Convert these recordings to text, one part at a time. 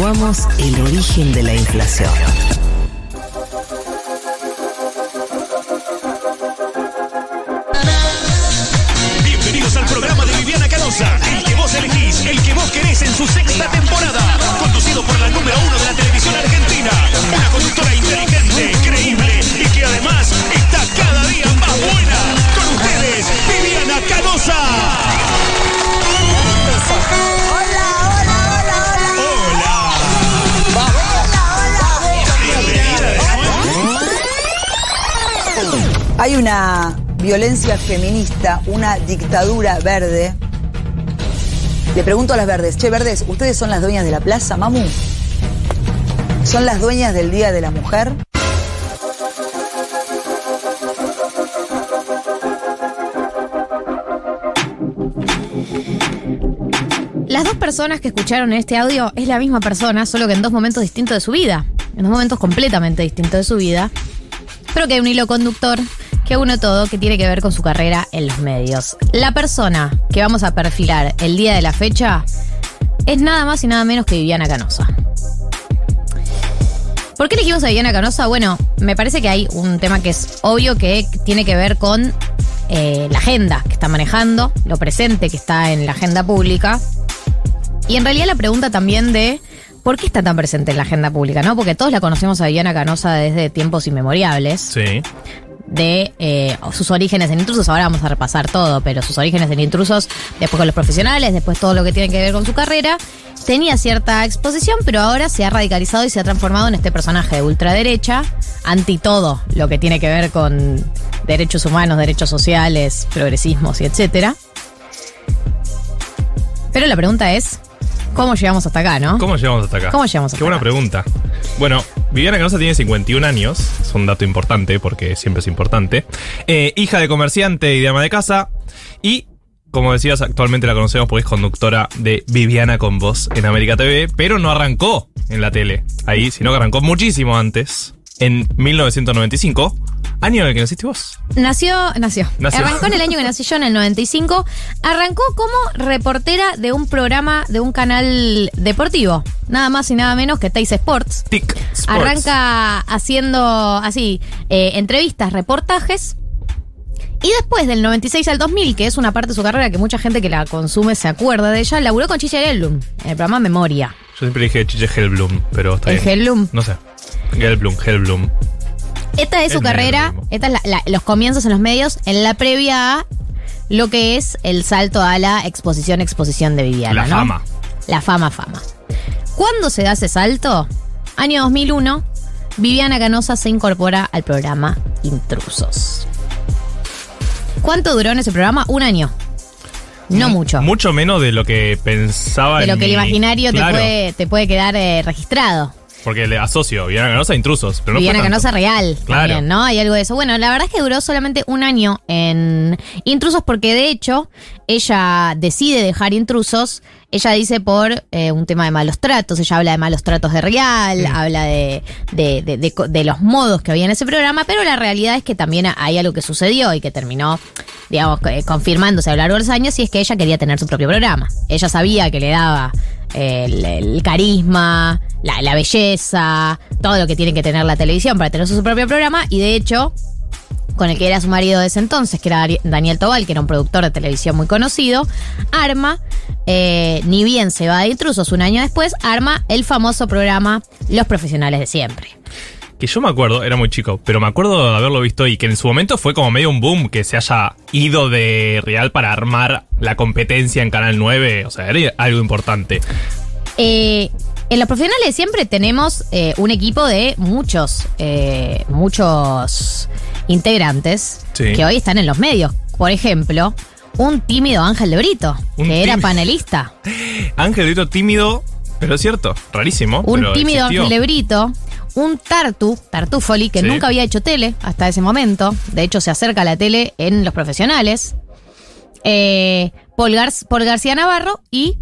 averiguamos el origen de la inflación. Bienvenidos al programa de Viviana Canosa, el que vos elegís, el que vos querés en su sexta temporada, conducido por la número uno de la televisión argentina, una conductora inteligente, creíble y que además está cada día más buena. Con ustedes, Viviana Canosa. Hay una violencia feminista, una dictadura verde. Le pregunto a las verdes, che, verdes, ¿ustedes son las dueñas de la plaza, mamu? ¿Son las dueñas del Día de la Mujer? Las dos personas que escucharon este audio es la misma persona, solo que en dos momentos distintos de su vida. En dos momentos completamente distintos de su vida. Pero que hay un hilo conductor que uno todo que tiene que ver con su carrera en los medios. La persona que vamos a perfilar el día de la fecha es nada más y nada menos que Viviana Canosa. ¿Por qué elegimos a Viviana Canosa? Bueno, me parece que hay un tema que es obvio que tiene que ver con eh, la agenda que está manejando, lo presente que está en la agenda pública. Y en realidad la pregunta también de por qué está tan presente en la agenda pública, ¿no? Porque todos la conocemos a Viviana Canosa desde tiempos inmemoriales Sí. De eh, sus orígenes en intrusos. Ahora vamos a repasar todo, pero sus orígenes en intrusos, después con los profesionales, después todo lo que tiene que ver con su carrera. Tenía cierta exposición, pero ahora se ha radicalizado y se ha transformado en este personaje de ultraderecha, anti todo lo que tiene que ver con derechos humanos, derechos sociales, progresismos y etcétera. Pero la pregunta es, ¿cómo llegamos hasta acá, no? ¿Cómo llegamos hasta acá? ¿Cómo llegamos hasta Qué buena pregunta. Bueno, Viviana Canosa tiene 51 años, es un dato importante porque siempre es importante. Eh, hija de comerciante y de ama de casa. Y, como decías, actualmente la conocemos porque es conductora de Viviana con Voz en América TV, pero no arrancó en la tele ahí, sino que arrancó muchísimo antes, en 1995, año en el que naciste vos. Nació, nació. Nació. Arrancó en el año que nací yo, en el 95. Arrancó como reportera de un programa de un canal deportivo. Nada más y nada menos que Teis Sports. TIC Sports. Arranca haciendo así eh, entrevistas, reportajes. Y después del 96 al 2000, que es una parte de su carrera que mucha gente que la consume se acuerda de ella, laburó con Chiche Gelblum en el programa Memoria. Yo siempre dije Chiche Hellblum, pero está ¿El bien. Hellblum? No sé. Hellblum, Hellblum. Esta es su Es carrera, mismo. esta es la- la- los comienzos en los medios, en la previa a lo que es el salto a la exposición, exposición de Viviana. La ¿no? fama. La fama, fama. ¿Cuándo se da ese salto? Año 2001, Viviana Canosa se incorpora al programa Intrusos. ¿Cuánto duró en ese programa? Un año. No mucho. Mucho menos de lo que pensaba de lo en que el imaginario Claro, te, puede, te puede quedar eh, registrado. Porque le asocio Viviana Canosa a intrusos, pero no Viviana. Canosa real. Claro. También, ¿no? Hay algo de eso. Bueno, la verdad es que duró solamente un año en Intrusos porque de hecho ella decide dejar Intrusos. Ella dice por eh, un tema de malos tratos. Ella habla de malos tratos de Real, habla de, de, de- de de los modos que había en ese programa, pero la realidad es que también hay algo que sucedió y que terminó, digamos, eh, confirmándose a lo largo de los años y es que ella quería tener su propio programa. Ella sabía que le daba el, el carisma, la, la belleza, todo lo que tiene que tener la televisión para tener su propio programa y de hecho con el que era su marido de ese entonces, que era Daniel Tobal, que era un productor de televisión muy conocido, arma, eh, ni bien se va de intrusos un año después, arma el famoso programa Los Profesionales de Siempre. Que yo me acuerdo, era muy chico, pero me acuerdo de haberlo visto y que en su momento fue como medio un boom que se haya ido de Real para armar la competencia en Canal 9. O sea, era algo importante. Eh, en Los Profesionales de Siempre tenemos eh, un equipo de muchos, eh, muchos integrantes Sí. que hoy están en los medios. Por ejemplo, un tímido Ángel de Brito, que era panelista. Ángel Brito tímido, pero es cierto, rarísimo. un pero tímido existió. Ángel de Brito, un Tartu, Tartufoli, que Sí. nunca había hecho tele hasta ese momento. De hecho, se acerca a la tele en Los Profesionales. Eh, Paul, Gar- Paul García Navarro y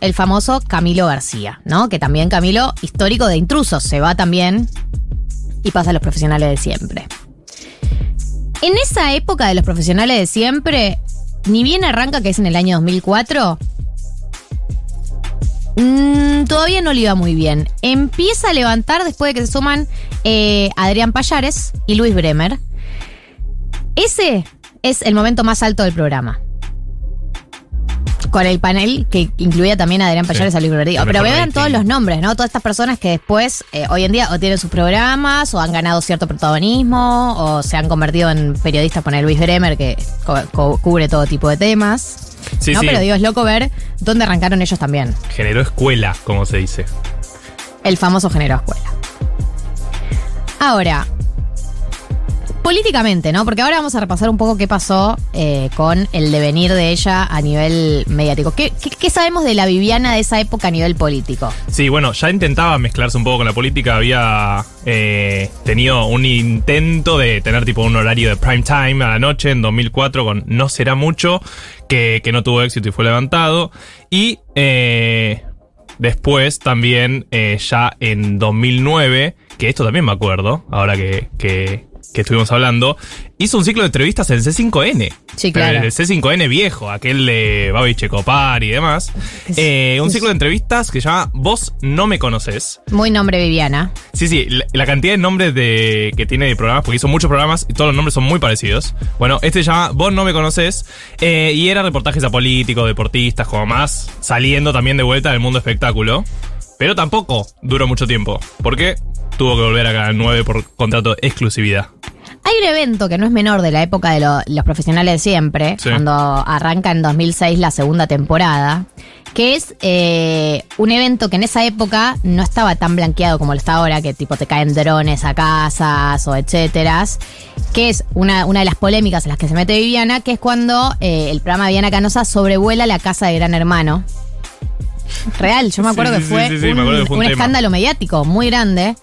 el famoso Camilo García, ¿no? Que también Camilo, histórico de intrusos, se va también y pasa a los profesionales de siempre. En esa época de los profesionales de siempre, ni bien arranca, que es en el año 2004, Mm, todavía no le iba muy bien. Empieza a levantar después de que se suman eh, Adrián Payares y Luis Bremer. Ese es el momento más alto del programa. Con el panel que incluía también a Adrián Payares Sí. a Luis Bremer. Digo, El Pero vean todos los nombres, ¿no? Todas estas personas que después, eh, hoy en día, o tienen sus programas, o han ganado cierto protagonismo, o se han convertido en periodistas. Poner Luis Bremer, que cubre todo tipo de temas. Sí, no, sí. pero digo, es loco ver dónde arrancaron ellos también. Generó escuela, como se dice. El famoso género escuela. Ahora, políticamente, ¿no? Porque ahora vamos a repasar un poco qué pasó eh, con el devenir de ella a nivel mediático. ¿Qué, sabemos de la Viviana de esa época a nivel político? Sí, bueno, ya intentaba mezclarse un poco con la política. Había eh, tenido un intento de tener tipo un horario de prime time a la noche en 2004 con No Será Mucho, que, que no tuvo éxito y fue levantado. Y eh, después también, eh, ya en 2009, que esto también me acuerdo, ahora que, que, que estuvimos hablando, hizo un ciclo de entrevistas en C5N. Sí, claro. El C5N viejo, aquel de Babi Checopar y demás. Eh, un ciclo de entrevistas que se llama Vos no me conoces. Muy nombre Viviana. Sí, sí, la, la cantidad de nombres de, que tiene de programas, porque hizo muchos programas y todos los nombres son muy parecidos. Bueno, este se llama Vos no me conoces eh, y era reportajes a políticos, deportistas, como más, saliendo también de vuelta del mundo espectáculo. Pero tampoco duró mucho tiempo, porque tuvo que volver a Canal 9 por contrato de exclusividad. Hay un evento que no es menor de la época de lo- los profesionales de siempre, Sí. cuando arranca en 2006 la segunda temporada, que es eh, un evento que en esa época no estaba tan blanqueado como lo está ahora, que tipo te caen drones a casas o etcétera, que es una, una de las polémicas en las que se mete Viviana, que es cuando eh, el programa Viviana Canosa sobrevuela la casa de Gran Hermano. Real, yo me acuerdo sí, que fue, sí, sí, me un, acuerdo que fue un un tema. escándalo mediático muy grande.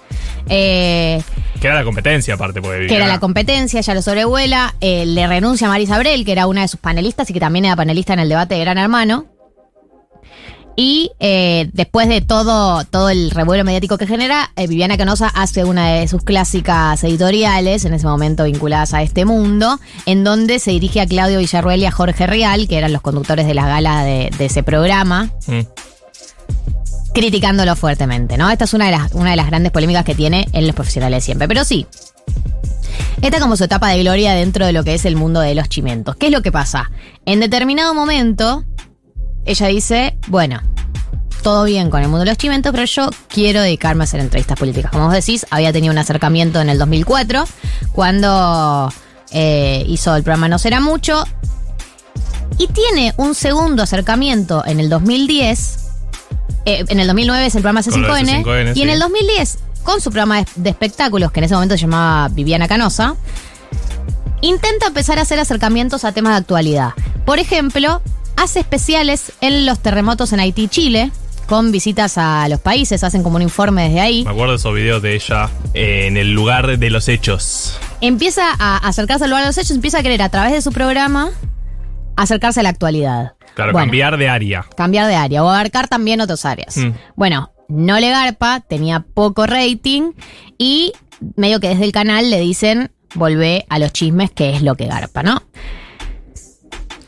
Eh, Que era la competencia, aparte, porque que era la competencia, ella lo sobrevuela, eh, le renuncia a Marisa Abrel, que era una de sus panelistas y que también era panelista en el debate de Gran Hermano. Y eh, después de todo, todo el revuelo mediático que genera, eh, Viviana Canosa hace una de sus clásicas editoriales, en ese momento vinculadas a este mundo, en donde se dirige a Claudio Villarruel y a Jorge Real, que eran los conductores de la gala de, de ese programa Mm. Criticándolo fuertemente, ¿no? Esta es una de las, una de las grandes polémicas que tiene en los profesionales siempre. Pero sí, esta es como su etapa de gloria dentro de lo que es el mundo de los chimentos. ¿Qué es lo que pasa? En determinado momento, ella dice, bueno, todo bien con el mundo de los chimentos, pero yo quiero dedicarme a hacer entrevistas políticas. Como vos decís, había tenido un acercamiento en el 2004, cuando eh, hizo el programa No Será Mucho, y tiene un segundo acercamiento en el 2010. Eh, en el 2009 es el programa Con lo de C5N. C5N, y en el 2010, con su programa de, de espectáculos, que en ese momento se llamaba Viviana Canosa, intenta empezar a hacer acercamientos a temas de actualidad. Por ejemplo, hace especiales en los terremotos en Haití y Chile, con visitas a los países, hacen como un informe desde ahí. Me acuerdo de esos videos de ella eh, en el lugar de los hechos. empieza a acercarse al lugar de los hechos, empieza a querer a través de su programa acercarse a la actualidad. Claro, Bueno, cambiar de área. cambiar de área o abarcar también otras áreas. Mm. Bueno, no le garpa, tenía poco rating y medio que desde el canal le dicen volvé a los chismes, que es lo que garpa, ¿no?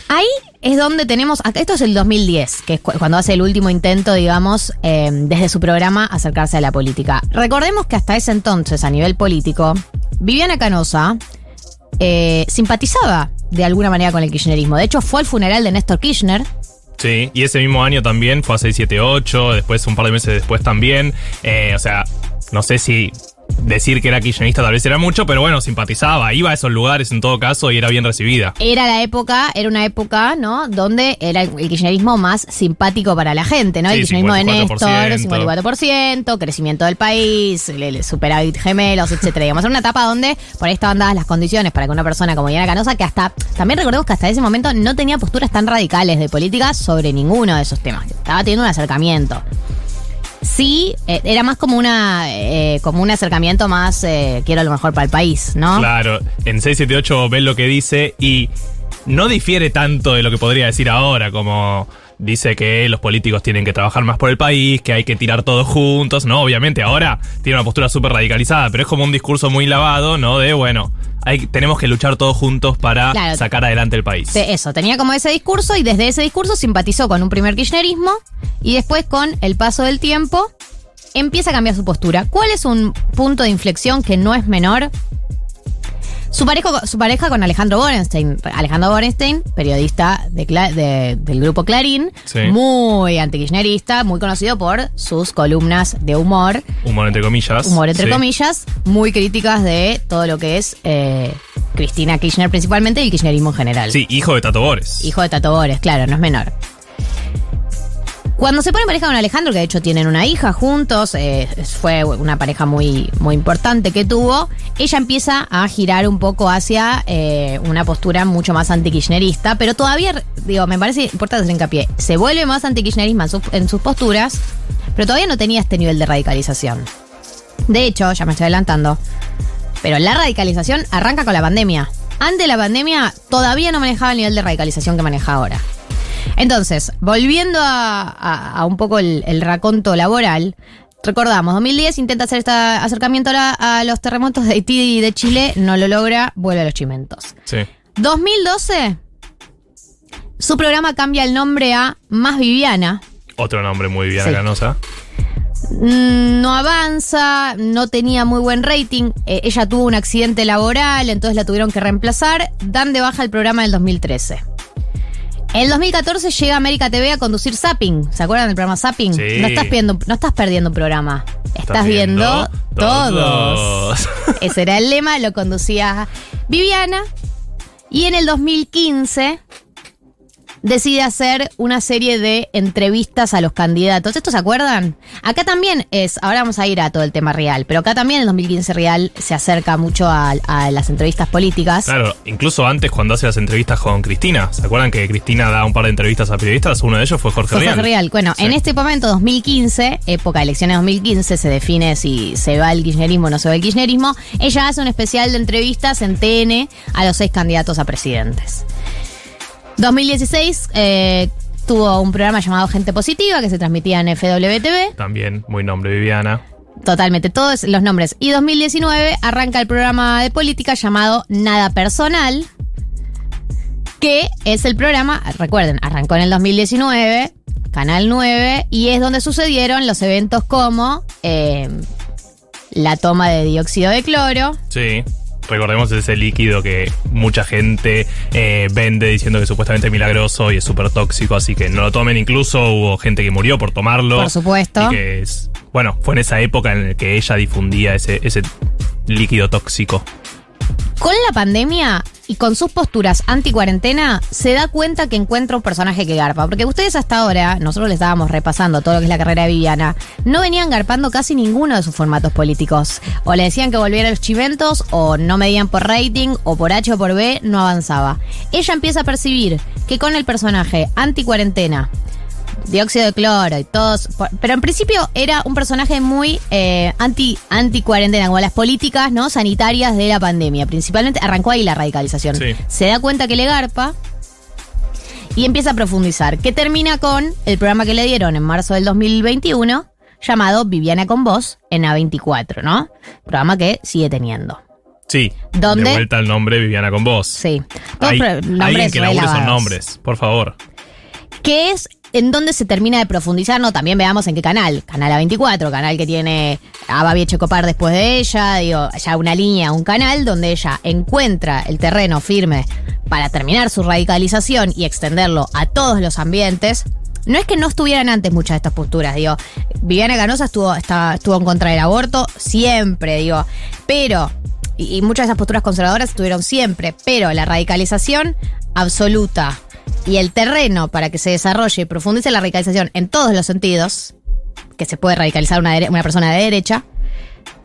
Ahí es donde tenemos, esto es el 2010, que es cu- cuando hace el último intento, digamos, eh, desde su programa acercarse a la política. Recordemos que hasta ese entonces, a nivel político, Viviana Canosa eh, simpatizaba de alguna manera con el kirchnerismo. De hecho, fue al funeral de Néstor Kirchner. Sí, y ese mismo año también fue a 678, después un par de meses después también. Eh, o sea, no sé si decir que era kirchnerista tal vez era mucho, pero bueno, simpatizaba, iba a esos lugares en todo caso y era bien recibida. Era la época, era una época, ¿no? Donde era el kirchnerismo más simpático para la gente, ¿no? el kirchnerismo de 54%. Néstor, 54%, crecimiento del país, el, el superávit gemelos, etcétera. Digamos, era una etapa donde por ahí estaban dadas las condiciones para que una persona como Diana Canosa, que hasta, también recordemos que hasta ese momento no tenía posturas tan radicales de política sobre ninguno de esos temas. Estaba teniendo un acercamiento. Sí, eh, era más como una eh, como un acercamiento más eh, quiero lo mejor para el país, ¿no? Claro, en 678 ves lo que dice y no difiere tanto de lo que podría decir ahora, como dice que los políticos tienen que trabajar más por el país, que hay que tirar todos juntos, ¿no? Obviamente ahora tiene una postura súper radicalizada, pero es como un discurso muy lavado, ¿no? De, bueno, hay, tenemos que luchar todos juntos para Claro. sacar adelante el país. Eso, tenía como ese discurso y desde ese discurso simpatizó con un primer kirchnerismo y después con el paso del tiempo empieza a cambiar su postura. ¿Cuál es un punto de inflexión que no es menor? Su pareja, su pareja con Alejandro Borenstein. Alejandro Borenstein, periodista de de- del grupo Clarín, Sí. muy antikirchnerista, muy conocido por sus columnas de humor, Humor entre comillas. humor entre Sí. comillas, muy críticas de todo lo que es eh, Cristina Kirchner principalmente y el kirchnerismo en general. Sí, hijo de Tato Bores. Hijo de Tato Bores, claro, no es menor. Cuando se pone en pareja con Alejandro, que de hecho tienen una hija juntos, eh, fue una pareja muy, muy importante que tuvo, ella empieza a girar un poco hacia eh, una postura mucho más antikirchnerista, pero todavía, digo, me parece importante hacer hincapié, se vuelve más antikirchnerismo en, en sus posturas, pero todavía no tenía este nivel de radicalización. De hecho, ya me estoy adelantando, pero la radicalización arranca con la pandemia. Antes de la pandemia todavía no manejaba el nivel de radicalización que maneja ahora. Entonces, volviendo a, a- a un poco el, el raconto laboral, recordamos, 2010 intenta hacer este acercamiento a, los terremotos de Haití y de Chile, no lo logra, vuelve a los chimentos. Sí. 2012, su programa cambia el nombre a Más Viviana. Otro nombre muy bien Sí. Canosa. Mm, No avanza, no tenía muy buen rating. eh, ella tuvo un accidente laboral, entonces la tuvieron que reemplazar. Dan de baja el programa del 2013. En el 2014 llega América TV a conducir Zapping. ¿Se acuerdan del programa Zapping? Sí. No estás viendo, no estás perdiendo un programa. Estás, Estás viendo, viendo todos. todos. Ese era el lema, lo conducía Viviana. Y en el 2015 decide hacer una serie de entrevistas a los candidatos. ¿Esto se acuerdan? Acá también es, ahora vamos a ir a todo el tema real, pero acá también el 2015 real se acerca mucho a, a las entrevistas políticas. Claro, incluso antes cuando hace las entrevistas con Cristina. ¿Se acuerdan que Cristina da un par de entrevistas a periodistas? Uno de ellos fue Jorge. Jorge Rial. Bueno, Sí. en este momento, 2015, época de elecciones 2015, se define si se va el kirchnerismo o no se va el kirchnerismo. Ella hace un especial de entrevistas en TN a los seis candidatos a presidentes. 2016 eh, tuvo un programa llamado Gente Positiva que se transmitía en FWTV. También, muy nombre Viviana. Totalmente, todos los nombres. Y 2019 arranca el programa de política llamado Nada Personal, que es el programa, recuerden, arrancó en el 2019, Canal 9, y es donde sucedieron los eventos como eh, la toma de dióxido de cloro, Sí. Recordemos ese líquido que mucha gente eh, vende diciendo que es supuestamente milagroso y es súper tóxico, así que no lo tomen. Incluso hubo gente que murió por tomarlo. Por supuesto. Y que es, bueno, fue en esa época en la que ella difundía ese, ese líquido tóxico. Con la pandemia y con sus posturas anti-cuarentena, se da cuenta que encuentra un personaje que garpa. Porque ustedes hasta ahora, nosotros le estábamos repasando todo lo que es la carrera de Viviana, no venían garpando casi ninguno de sus formatos políticos. O le decían que volviera a los chiventos, o no medían por rating, o por H o por B, no avanzaba. Ella empieza a percibir que con el personaje anti-cuarentena, dióxido de cloro y todos. Pero en principio era un personaje muy eh, anti, anti cuarentena, como las políticas no sanitarias de la pandemia. Principalmente arrancó ahí la radicalización. Sí. Se da cuenta que le garpa y empieza a profundizar. Que termina con el programa que le dieron en marzo del 2021, llamado Viviana con Vos en A24, ¿no? Programa que sigue teniendo. Sí. ¿Dónde? De vuelta al nombre Viviana con vos. Sí. Hay- alguien que re labure lavados. nombres, por favor. que es en donde se termina de profundizar, no, también veamos en qué canal, canal A24, canal que tiene a Babi Echecopar después de ella, digo, ya una línea, un canal donde ella encuentra el terreno firme para terminar su radicalización y extenderlo a todos los ambientes. No es que no estuvieran antes muchas de estas posturas, digo, Viviana Canosa estuvo, estuvo en contra del aborto siempre, digo, pero y, y muchas de esas posturas conservadoras estuvieron siempre, pero la radicalización absoluta y el terreno para que se desarrolle y profundice la radicalización en todos los sentidos, que se puede radicalizar una, una persona de derecha,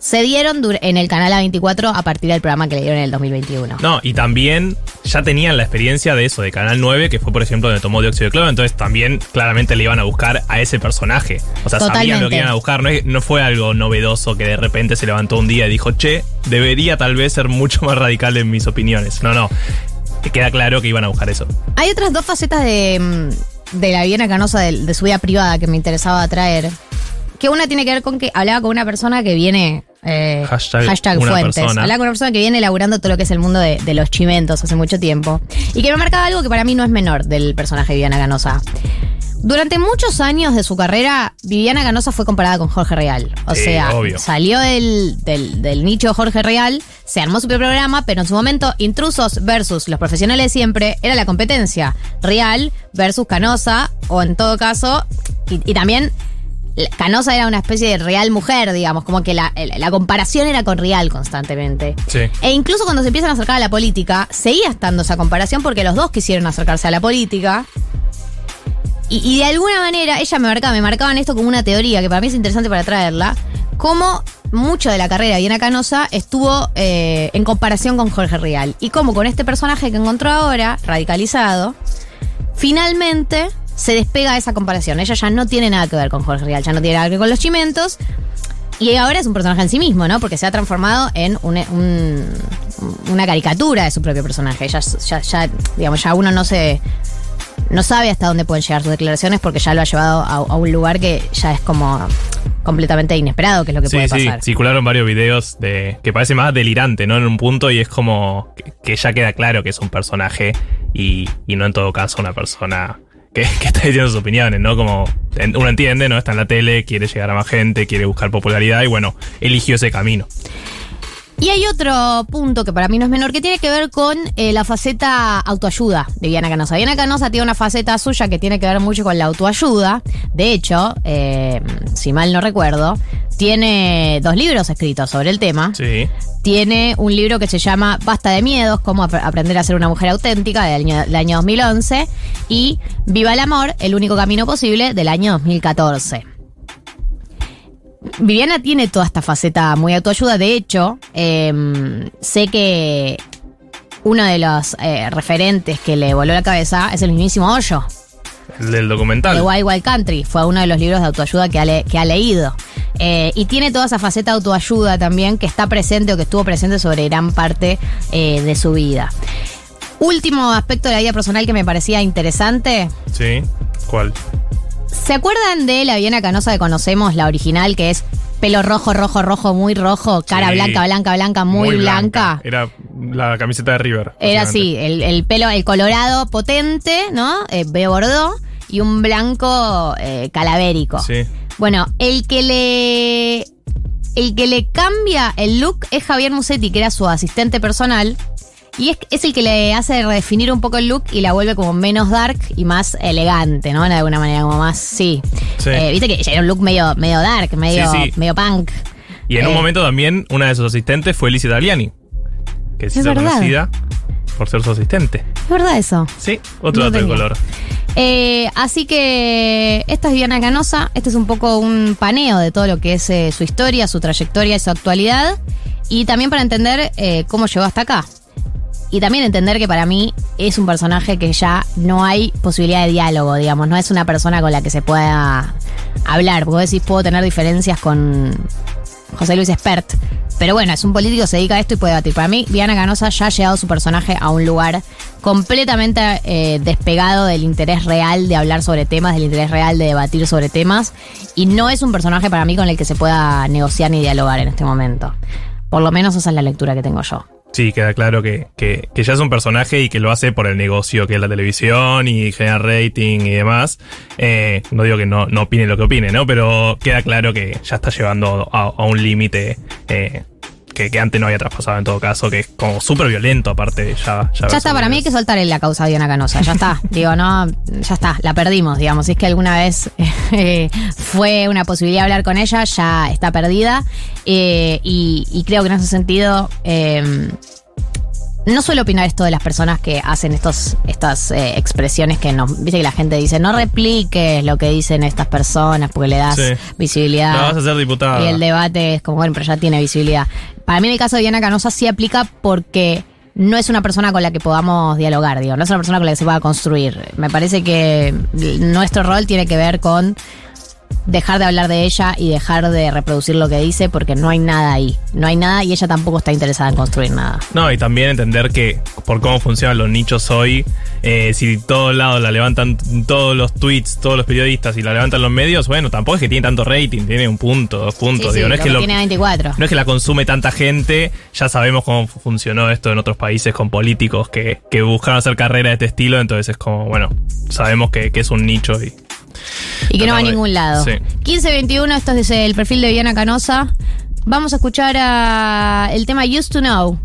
se dieron en el canal A24 a partir del programa que le dieron en el 2021. No, y también ya tenían la experiencia de eso, de Canal 9, que fue por ejemplo donde tomó dióxido de cloro, entonces también claramente le iban a buscar a ese personaje. O sea, sabían lo que iban a buscar, no, no fue algo novedoso que de repente se levantó un día y dijo, che, debería tal vez ser mucho más radical en mis opiniones. No, no, te queda claro que iban a buscar eso. Hay otras dos facetas de, mm, de la Viviana Canosa de, de su vida privada que me interesaba traer. Que una tiene que ver con que hablaba con una persona que viene. eh, Hashtag fuentes. persona. Hablaba con una persona que viene elaborando todo lo que es el mundo de, de los chimentos hace mucho tiempo. Y que me marcaba algo que para mí no es menor del personaje de Viviana Canosa. Durante muchos años de su carrera, Viviana Canosa fue comparada con Jorge Real. O Sí, sea, obvio. salió del, del- del nicho de Jorge Real, se armó su propio programa, pero en su momento, Intrusos versus los profesionales de siempre era la competencia. Real versus Canosa, o en todo caso, y, y también Canosa era una especie de real mujer, digamos, como que la, la comparación era con Real constantemente. Sí. E incluso cuando se empiezan a acercar a la política, seguía estando esa comparación porque los dos quisieron acercarse a la política. Y, de alguna manera, ella me marcaba, me marcaban esto como una teoría que para mí es interesante para traerla, cómo mucho de la carrera de Diana Canosa estuvo eh, en comparación con Jorge Rial. Y cómo con este personaje que encontró ahora, radicalizado, finalmente se despega de esa comparación. Ella ya no tiene nada que ver con Jorge Rial, ya no tiene nada que ver con los chimentos. Y ahora es un personaje en sí mismo, ¿no? Porque se ha transformado en un- una caricatura de su propio personaje. Ya, ya, ya, digamos, ya uno no se. No sabe hasta dónde pueden llegar sus declaraciones porque ya lo ha llevado a, a un lugar que ya es como completamente inesperado, que es lo que Sí, puede sí, pasar. circularon varios videos de que parece más delirante, ¿no? En un punto y es como que, que ya queda claro que es un personaje y, y no en todo caso una persona que, que está diciendo sus opiniones, ¿no? Como uno entiende, ¿no? Está en la tele, quiere llegar a más gente, quiere buscar popularidad y bueno, eligió ese camino. Y hay otro punto que para mí no es menor, que tiene que ver con eh, la faceta autoayuda de Diana Canosa. Diana Canosa tiene una faceta suya que tiene que ver mucho con la autoayuda. De hecho, eh, si mal no recuerdo, tiene dos libros escritos sobre el tema. Sí. Tiene un libro que se llama Basta de miedos, cómo ap- aprender a ser una mujer auténtica, del año, del año 2011. Y Viva el amor, el único camino posible, del año 2014. Viviana tiene toda esta faceta muy autoayuda. De hecho, eh, sé que uno de los eh, referentes que le voló la cabeza es el mismísimo Hoyo, El del documental. de Wild Wild Country. Fue uno de los libros de autoayuda que ha, le- que ha leído. Eh, y tiene toda esa faceta de autoayuda también que está presente o que estuvo presente sobre gran parte eh, de su vida. Último aspecto de la vida personal que me parecía interesante. Sí. ¿Cuál? ¿Se acuerdan de la Viena Canosa que conocemos, la original, que es pelo rojo, rojo, rojo, muy rojo, cara Sí. blanca, blanca, blanca, muy, blanca? Era la camiseta de River. Era así, el, el pelo, el colorado potente, ¿no? Eh, bordó y un blanco eh, calavérico. Sí. Bueno, el que le. El que le cambia el look es Javier Musetti, que era su asistente personal. Y es, es el que le hace redefinir un poco el look y la vuelve como menos dark y más elegante, ¿no? De alguna manera, como más, sí. Sí. Eh, Viste que era un look medio, medio dark, medio, Sí, sí. medio punk. Y en un Eh. momento también una de sus asistentes fue Lizzie Tagliani. Que se Es conocida por ser su asistente. ¿Es verdad eso? Sí, otro No dato de color. Eh, así que esta es Diana Canosa. Este es un poco un paneo de todo lo que es su historia, su trayectoria y su actualidad. Y también para entender cómo llegó hasta acá. Y también entender que para mí es un personaje que ya no hay posibilidad de diálogo, digamos. No es una persona con la que se pueda hablar. Porque vos decís, puedo tener diferencias con José Luis Espert. Pero bueno, es un político, se dedica a esto y puede debatir. Para mí, Viana Canosa ya ha llevado su personaje a un lugar completamente eh, despegado del interés real de hablar sobre temas, del interés real de debatir sobre temas. Y no es un personaje para mí con el que se pueda negociar ni dialogar en este momento. Por lo menos esa es la lectura que tengo yo. Sí, queda claro que, que, que ya es un personaje y que lo hace por el negocio que es la televisión y genera rating y demás. Eh, no digo que no, no opine lo que opine, ¿no? Pero queda claro que ya está llevando a, a un límite eh, que, que antes no había traspasado en todo caso, que es como súper violento aparte. Ya, ya, Ya está, para mí hay que soltar en la causa de Diana Canosa. Ya está. Digo, no, ya está, la perdimos, digamos. Si es que alguna vez eh, fue una posibilidad hablar con ella, ya está perdida. Eh, y, y creo que en ese sentido. eh, no suelo opinar esto de las personas que hacen estos, estas eh, expresiones que nos. Viste que la gente dice, no repliques lo que dicen estas personas porque le das Sí. visibilidad. No, vas a ser diputada. Y el debate es como, bueno, pero ya tiene visibilidad. Para mí en el caso de Diana Canosa sí aplica porque no es una persona con la que podamos dialogar, digo, no es una persona con la que se pueda construir. Me parece que nuestro rol tiene que ver con dejar de hablar de ella y dejar de reproducir lo que dice porque no hay nada ahí. No hay nada y ella tampoco está interesada en construir nada. No, y también entender que por cómo funcionan los nichos hoy, eh, si todos lados la levantan todos los tweets, todos los periodistas y la levantan los medios, bueno, tampoco es que tiene tanto rating, tiene un punto, dos puntos. Sí, digo, sí, no es que lo- tiene 24. no es que la consume tanta gente, ya sabemos cómo funcionó esto en otros países con políticos que, que buscaron hacer carrera de este estilo, entonces es como, bueno, sabemos que, que es un nicho y, Y que no va a ningún lado. Sí. 1521, esto es desde el perfil de Viviana Canosa. Vamos a escuchar a el tema Used to Know